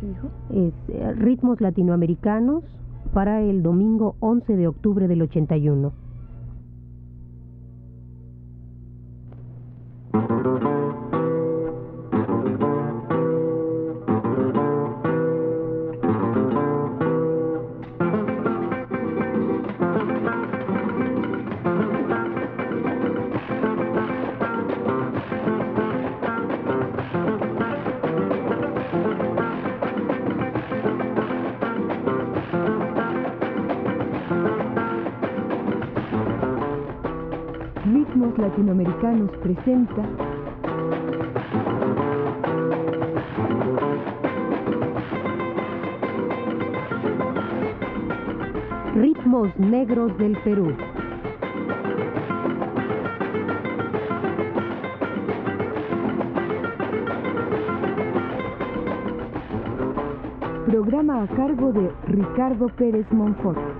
¿Qué dijo? Es eh, Ritmos Latinoamericanos para el domingo 11 de octubre del 81. Presenta Ritmos Negros del Perú. programa a cargo de Ricardo Pérez Monfort.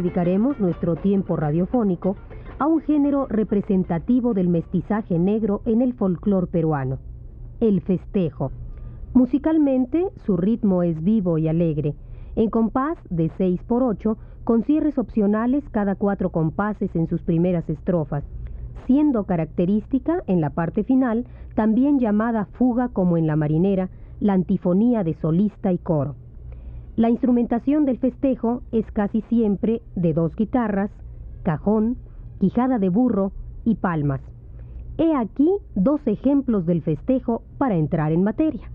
Dedicaremos nuestro tiempo radiofónico a un género representativo del mestizaje negro en el folclor peruano, el festejo. Musicalmente, su ritmo es vivo y alegre, en compás de 6 por 8, con cierres opcionales cada cuatro compases en sus primeras estrofas, siendo característica en la parte final, también llamada fuga como en la marinera, la antifonía de solista y coro. La instrumentación del festejo es casi siempre de dos guitarras, cajón, quijada de burro y palmas. He aquí dos ejemplos del festejo para entrar en materia.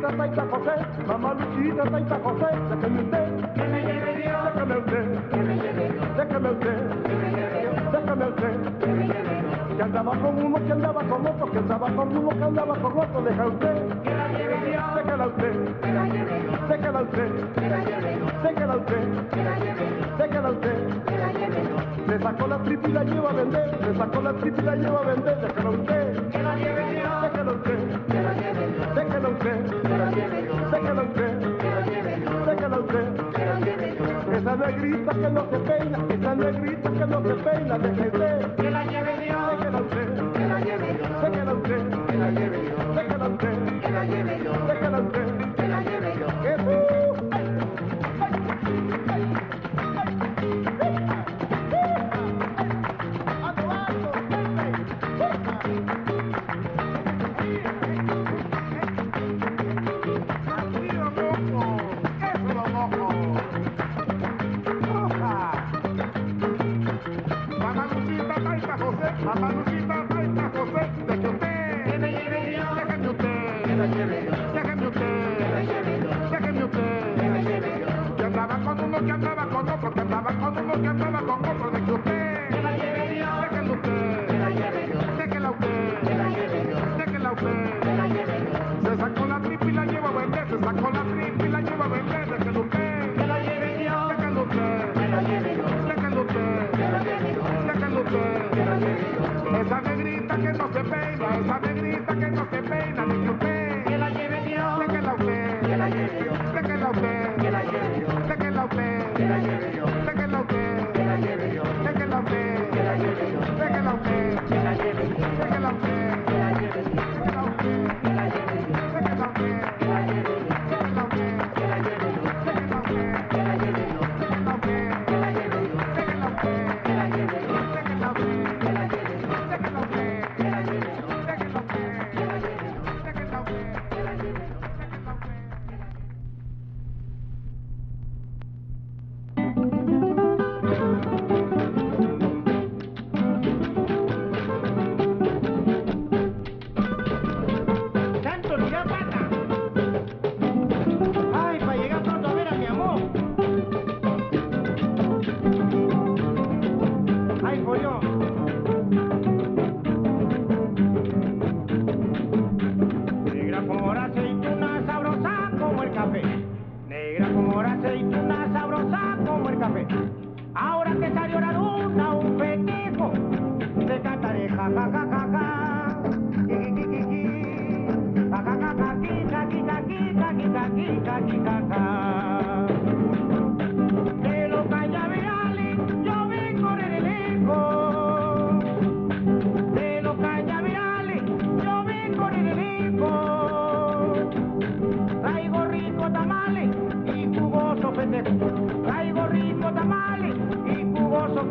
Luchita, Taita José, mamá Luchita, Taita José, déjeme usted, que me lleve Dios, déjame usted, que me lleve Dios, déjame usted, que me lleve Dios, déjame usted, que me lleve Dios, que andaba con uno, que andaba con otro, que andaba con uno, que andaba con otro, deja usted, que la lleve Dios, déjala usted, que la lleve Dios, déjala usted, que la lleve Dios, déjala usted, que la lleve Dios, déjala usted, que la lleve Dios, le sacó la tripa y la lleva a vender, le sacó la tripa y la lleva a vender, déjala usted, que la lleve Dios, negrita que no se peina, esa negrita que no se peina, déjese, que la lleve Dios, déjala usted, que la lleve Dios, déjala usted, que la lleve Dios, déjala usted, que la lleve Dios, déjala usted,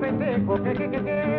pendejo, que, que, que, que.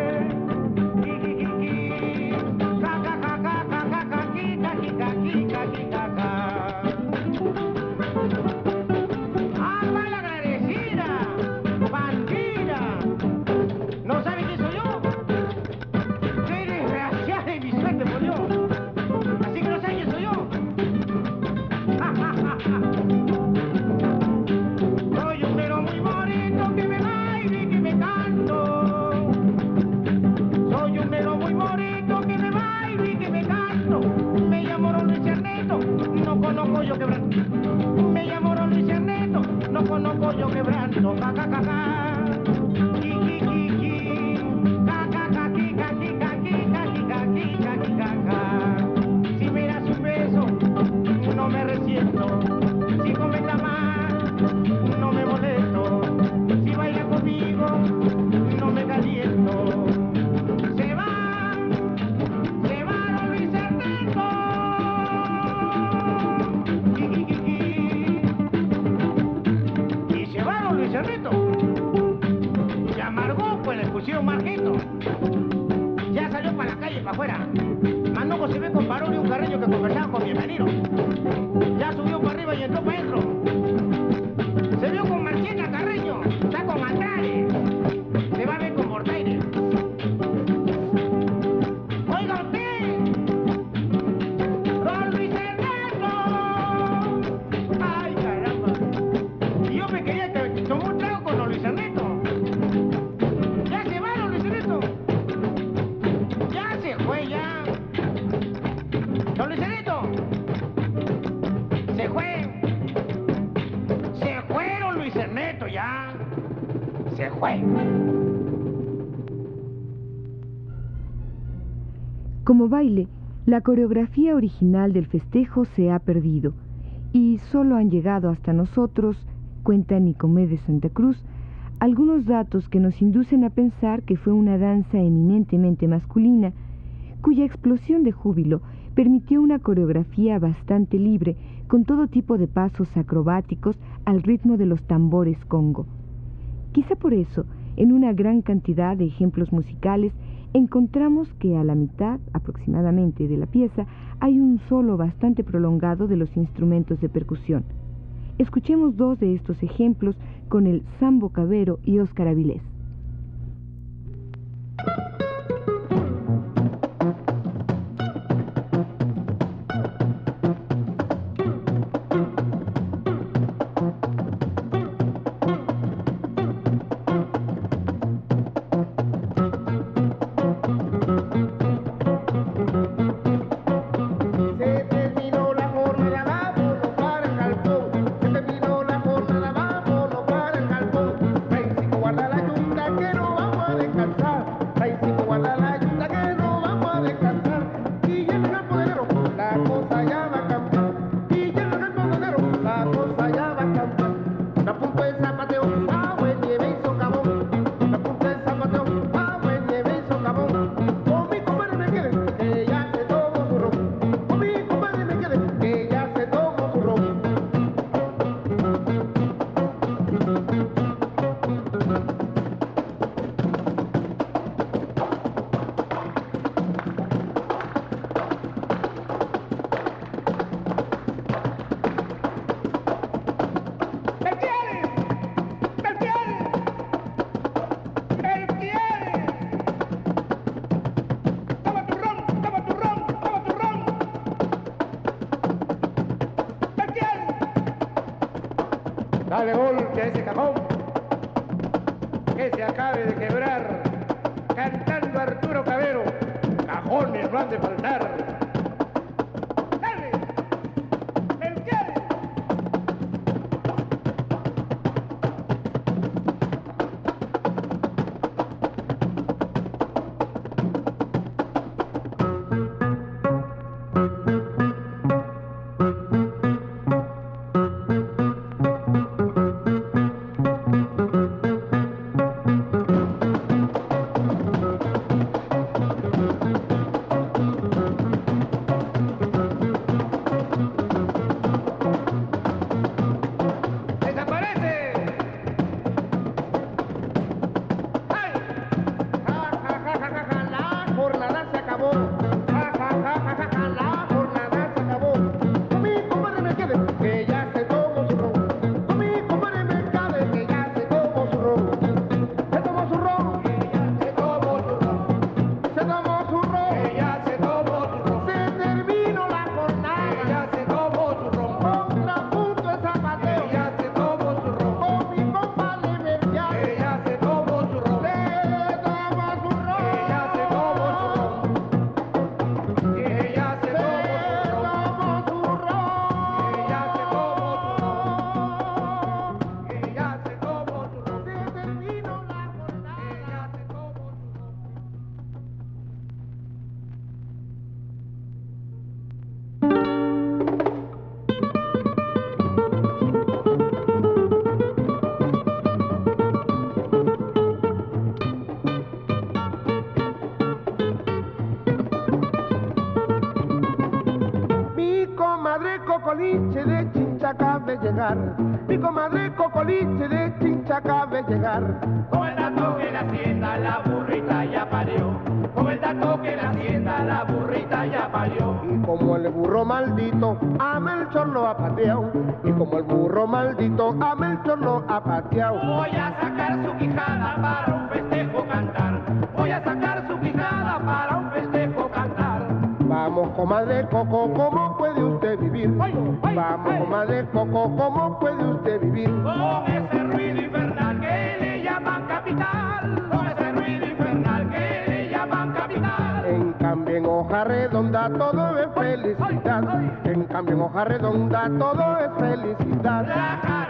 Ya salió para la calle, para afuera. último baile, la coreografía original del festejo se ha perdido y solo han llegado hasta nosotros, cuenta Nicomé de Santa Cruz, algunos datos que nos inducen a pensar que fue una danza eminentemente masculina, cuya explosión de júbilo permitió una coreografía bastante libre, con todo tipo de pasos acrobáticos al ritmo de los tambores congo. Quizá por eso, en una gran cantidad de ejemplos musicales, encontramos que a la mitad aproximadamente de la pieza hay un solo bastante prolongado de los instrumentos de percusión. Escuchemos dos de estos ejemplos con el Sambo Cabero y Óscar Avilés. Dale golpe a ese cajón. Que se acabe de quebrar. Cantando Arturo Cabero. Cajones no han de faltar. Llegar. Mi comadre Cocoliche de Chincha cabe llegar. Con el dato que la hacienda la burrita ya parió. Con el dato que la hacienda la burrita ya parió. Y como el burro maldito a Melchor lo ha pateado. Y como el burro maldito a Melchor lo ha pateado. Voy a sacar su quijada para un festejo cantar. Voy a sacar su quijada para un festejo cantar. Vamos, comadre Coco, ¿cómo puede usted vivir? Vamos, ay. comadre Coco, ¿cómo puede usted vivir? Con ese ruido infernal que le llaman capital. Con ese ruido infernal que le llaman capital. En cambio en hoja redonda todo es felicidad. En cambio en hoja redonda todo es felicidad.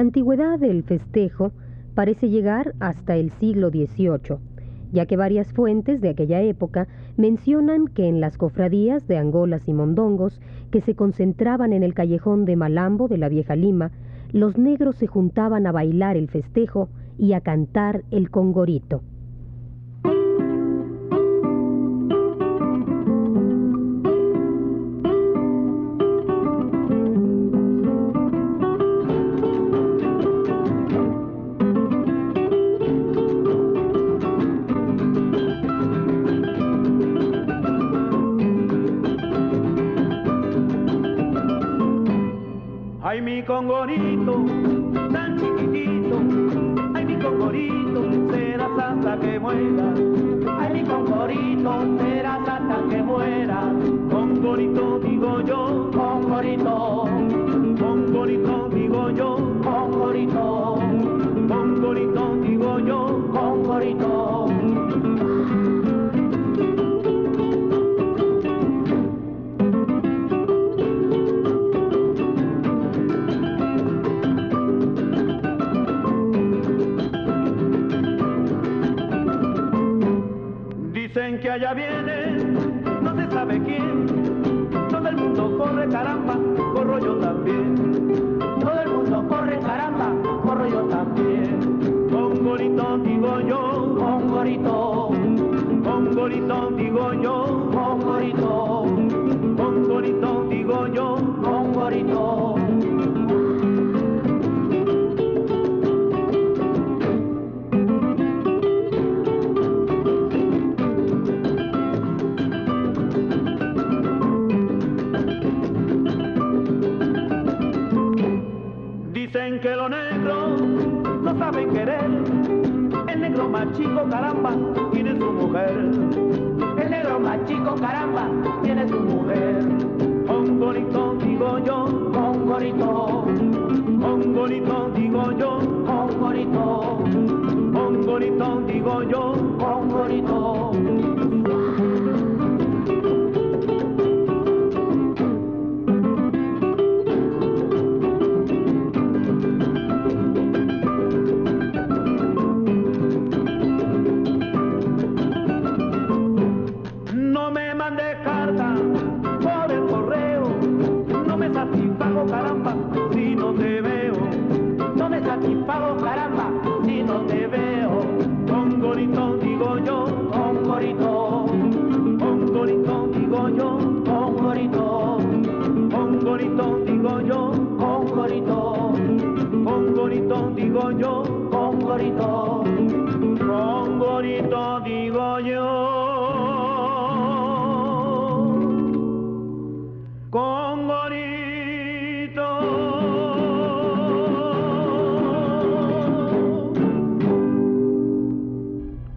La antigüedad del festejo parece llegar hasta el siglo XVIII, ya que varias fuentes de aquella época mencionan que en las cofradías de Angolas y Mondongos, que se concentraban en el callejón de Malambo de la vieja Lima, los negros se juntaban a bailar el festejo y a cantar el congorito. Santa Congorito digo yo, Congorito,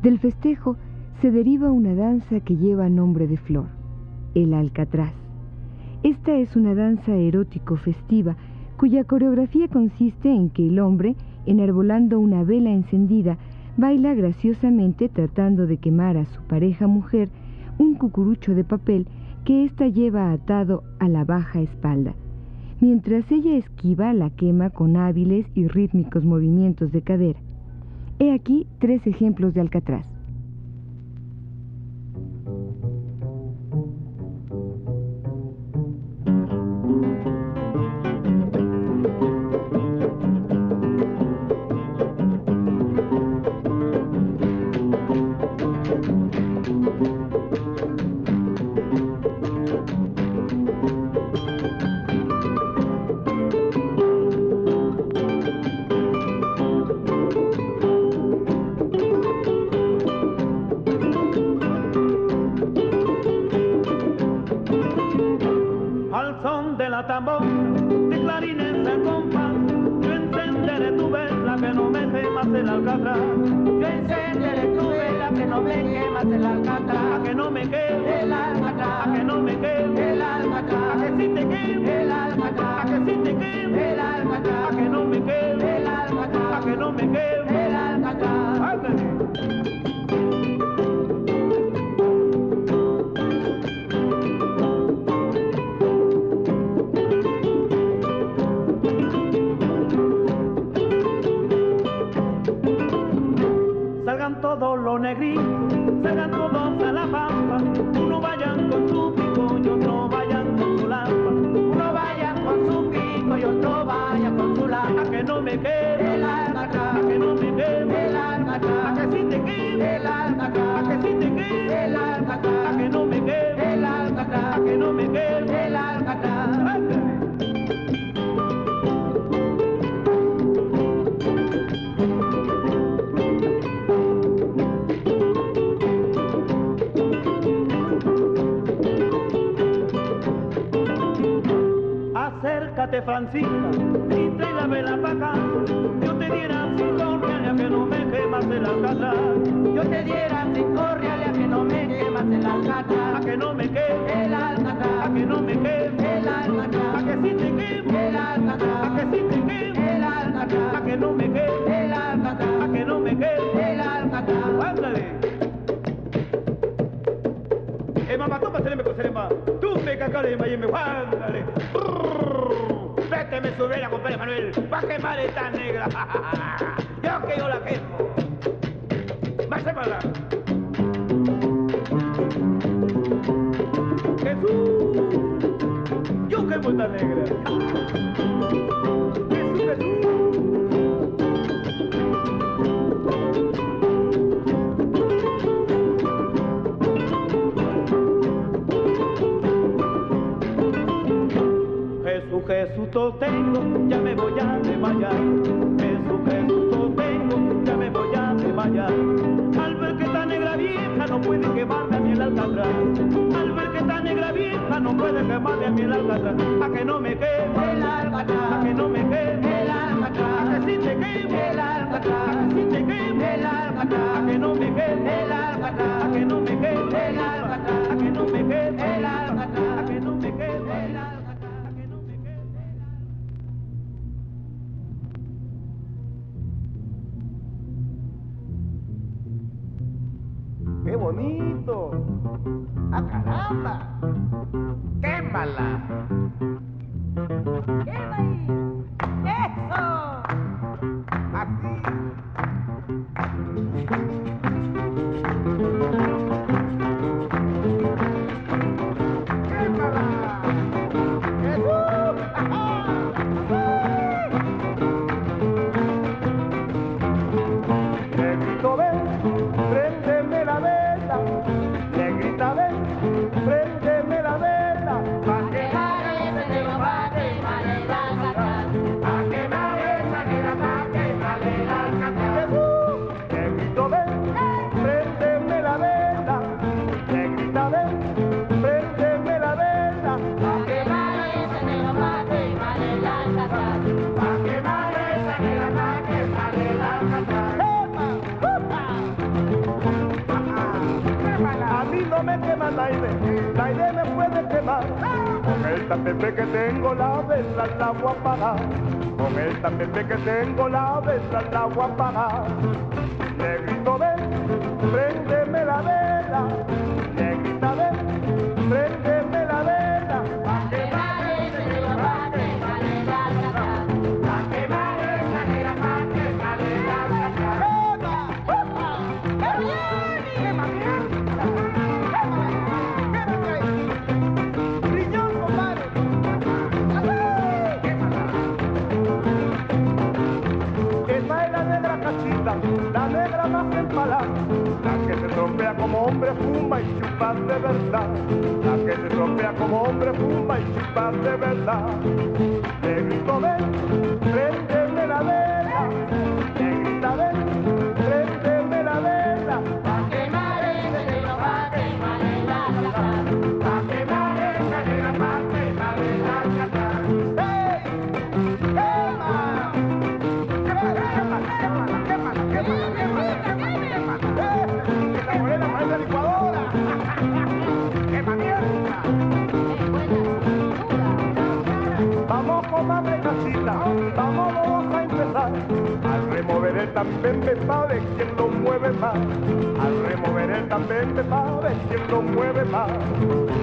Del festejo se deriva una danza que lleva nombre de flor, el alcatraz. Esta es una danza erótico-festiva cuya coreografía consiste en que el hombre, enarbolando una vela encendida, baila graciosamente tratando de quemar a su pareja mujer un cucurucho de papel que ésta lleva atado a la baja espalda, mientras ella esquiva la quema con hábiles y rítmicos movimientos de cadera. He aquí tres ejemplos de alcatraz. Salgan todos los negritos, salgan todos a la pampa, Acércate, Francisca, y trae la vela para acá. Yo te diera cinco reales que no me quemas el alcatraz. Yo te diera cinco reales a que no me quemas el A alcatraz. que no me quede, El a alcatraz, que no me quede, el a alcatraz, que si te quede, el a alcatraz, que si te quede, el a alcatraz, que no me quede, el a alcatraz, que no me quede. el alcatraz. Ándale. Eh, mamá, toma serema con serema. Tú me cacale, mayeme, ándale. Vete, me sube la compadre Manuel. Pa' quemar esta negra. Yo que yo la quemo. Más para Jesús. Yo quemo esta negra. Jesús, Jesús. Todo tengo, ya me voy a desmayar. Jesús, todo tengo, ya me voy a desmayar. Al ver que esta negra vieja no puede quemarme a mí el alcatraz. Al ver que esta negra vieja no puede quemarme a mí el alcatraz. A que no me quede, El a alcatraz, que no me quede, el a alcatraz, si te a que si te quede, el a alcatraz, a que no me quede, el alcatraz, a que no me quede, el alcatraz, a que no me quede, bonito. ¡A ¡Ah, caramba! ¡Quémala! ¡Quema ahí! ¡Eso! Así. tapete que tengo la vela al agua para. Con el tapete que tengo la vela al agua para. Le grito ven, préndeme la vela. como hombre fuma y chupa de verdad. La que se tropea como hombre fuma y chupa de verdad. el mueve más.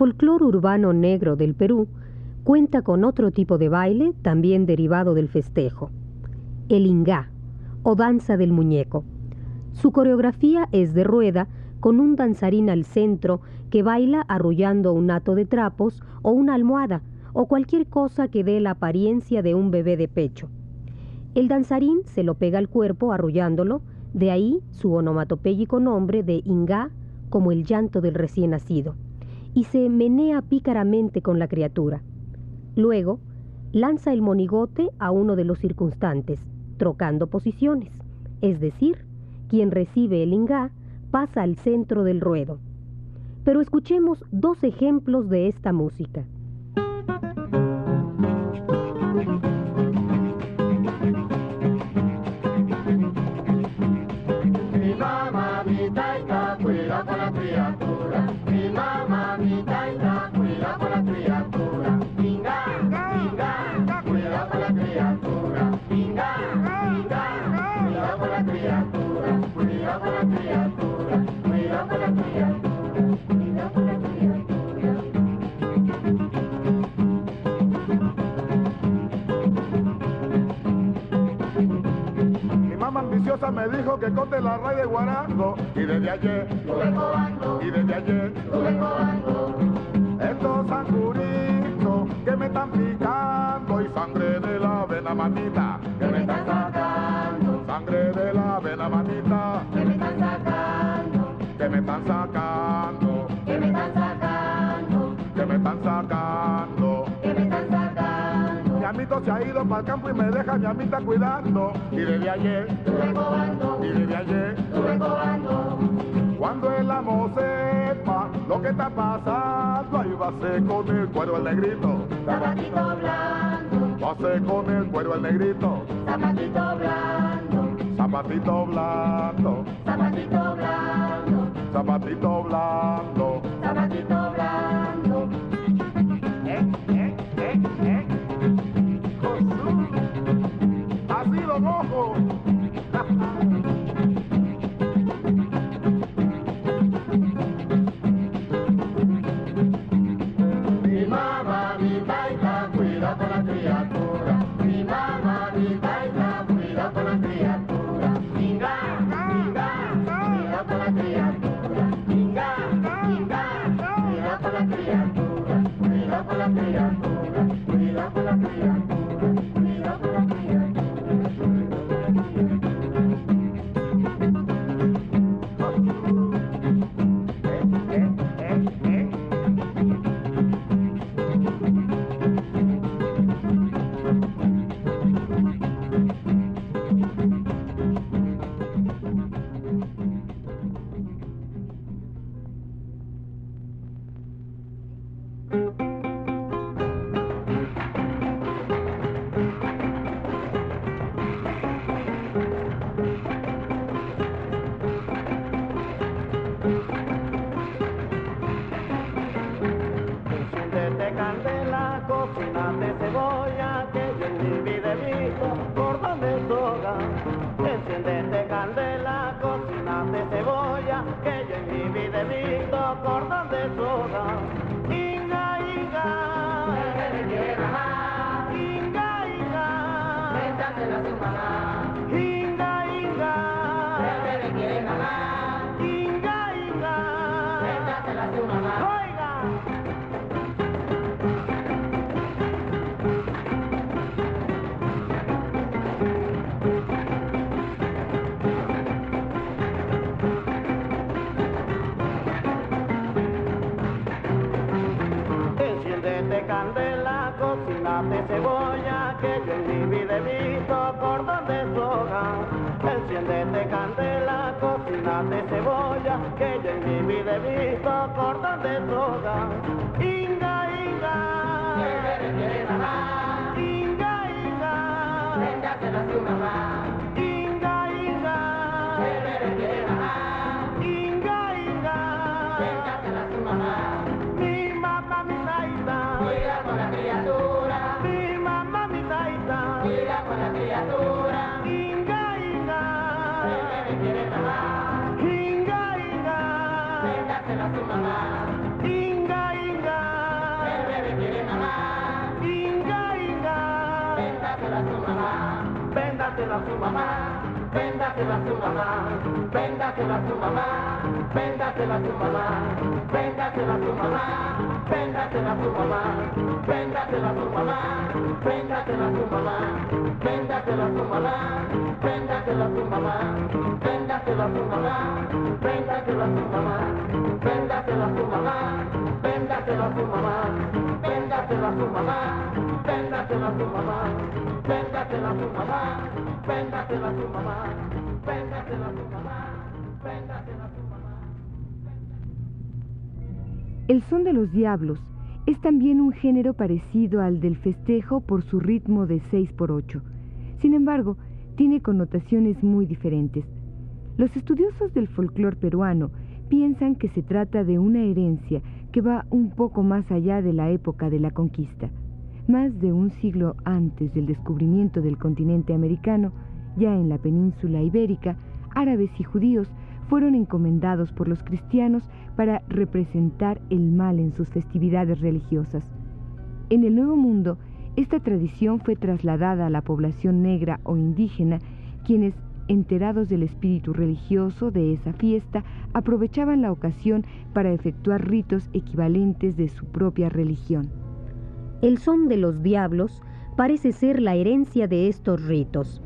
Folclore urbano negro del Perú cuenta con otro tipo de baile también derivado del festejo, el ingá o danza del muñeco. Su coreografía es de rueda con un danzarín al centro que baila arrullando un hato de trapos o una almohada o cualquier cosa que dé la apariencia de un bebé de pecho. El danzarín se lo pega al cuerpo arrullándolo, de ahí su onomatopéyico nombre de ingá como el llanto del recién nacido, y se menea pícaramente con la criatura. Luego, lanza el monigote a uno de los circunstantes, trocando posiciones, es decir, quien recibe el ingá pasa al centro del ruedo. Pero escuchemos dos ejemplos de esta música. Mi mi cuida con la criatura. Mi mamá, ambiciosa me dijo que corte la raíz de guarango. Y desde ayer, y desde ayer, estos sanguritos que me están picando. Y sangre de la vena manita que me están sacando, sangre de la vena manita que me están sacando, que me están sacando, se ha ido para el campo y me deja mi amita cuidando. Y desde ayer, y desde ayer, cuando el amo sepa lo que está pasando, ahí va a ser con el cuero el negrito. Zapatito blando, Va a ser con el cuero el negrito. zapatito blando, Zapatito blando, zapatito blando, zapatito blando. zapatito blando. Así candela, cocinate cebolla, que yo en mi vida he visto por donde soga. Enciéndete candela, cocinate cebolla, que yo en mi vida he visto por donde soga. Inga, inga. Inga, inga. Venga, que la su mamá. Véndasela a su mamá, Véndasela a su mamá. Véndasela a su mamá. Véndasela a su mamá. Véndasela a su mamá. Véndasela a su mamá. Véndasela a su mamá. Véndasela a su mamá. Véndasela a su mamá. Véndasela a su mamá. Véndasela a su mamá. Véndasela a su mamá. Su mamá. Su mamá. Véndasela a su mamá. Véndasela a su mamá. Véndasela a su mamá. Véndasela a su mamá. Véndasela a su mamá. Véndasela a su mamá. El son de los diablos es también un género parecido al del festejo por su ritmo de 6 por 8. Sin embargo, tiene connotaciones muy diferentes. Los estudiosos del folclore peruano piensan que se trata de una herencia que va un poco más allá de la época de la conquista. Más de un siglo antes del descubrimiento del continente americano, ya en la península ibérica, árabes y judíos fueron encomendados por los cristianos para representar el mal en sus festividades religiosas. En el Nuevo Mundo, esta tradición fue trasladada a la población negra o indígena, quienes, enterados del espíritu religioso de esa fiesta, aprovechaban la ocasión para efectuar ritos equivalentes de su propia religión. El son de los diablos parece ser la herencia de estos ritos,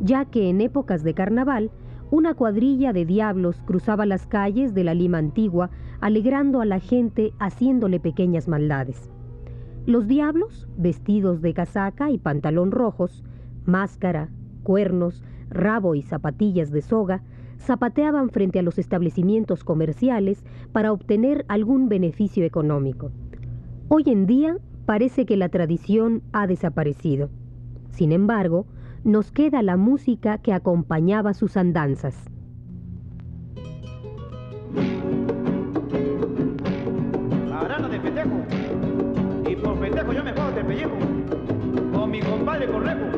ya que en épocas de carnaval, una cuadrilla de diablos cruzaba las calles de la Lima antigua, alegrando a la gente haciéndole pequeñas maldades. Los diablos, vestidos de casaca y pantalón rojos, máscara, cuernos, rabo y zapatillas de soga, zapateaban frente a los establecimientos comerciales para obtener algún beneficio económico. Hoy en día parece que la tradición ha desaparecido. Sin embargo, nos queda la música que acompañaba sus andanzas. Y por yo me juego de pellejo. Con mi compadre.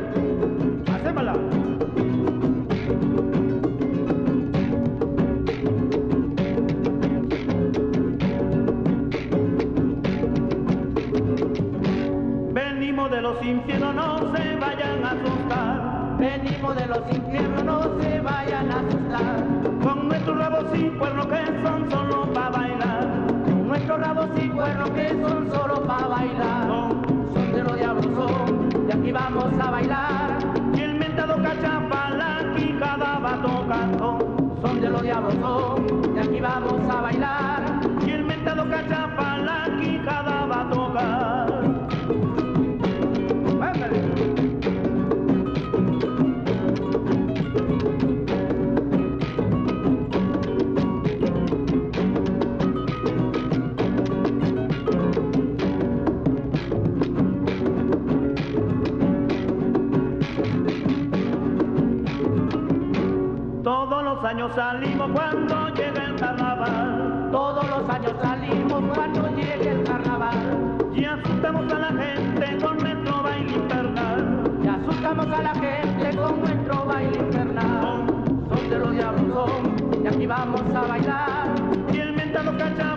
Los infiernos, no se vayan a asustar. Venimos de los infiernos, no se vayan a asustar. Con nuestros rabos y cuernos que son solo para bailar. Con nuestros rabos y cuernos que son solo para bailar. Son Son de los diablos son, y aquí vamos a bailar. Años salimos cuando llega el carnaval. Todos los años salimos cuando llegue el carnaval. Y asustamos a la gente con nuestro baile infernal. Y asustamos a la gente con nuestro baile infernal. Son de los diablos son, y aquí vamos a bailar. Y el mentado cachapala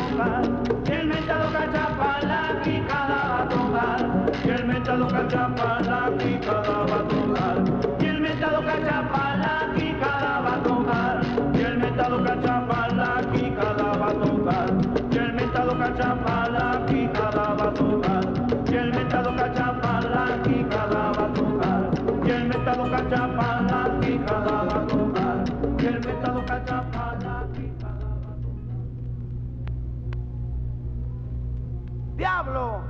होगा दिल छापा ¡Diablo!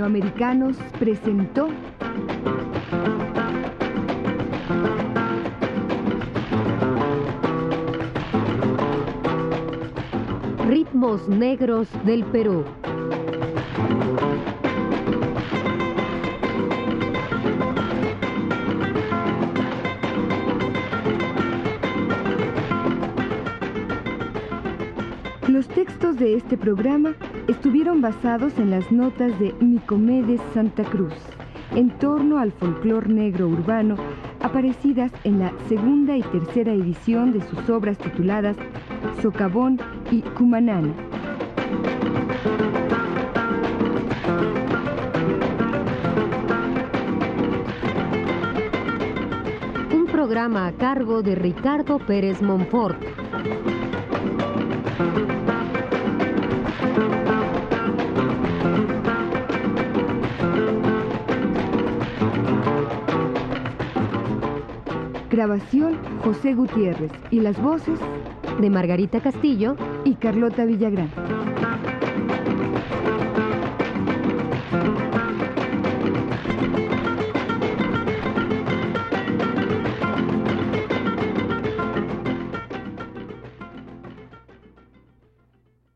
Latinoamericanos presentó Ritmos Negros del Perú. Los textos de este programa estuvieron basados en las notas de Nicomedes Santa Cruz, en torno al folclor negro urbano, aparecidas en la segunda y tercera edición de sus obras tituladas Socavón y Cumanana. Un programa a cargo de Ricardo Pérez Monfort. Grabación José Gutiérrez y las voces de Margarita Castillo y Carlota Villagrán.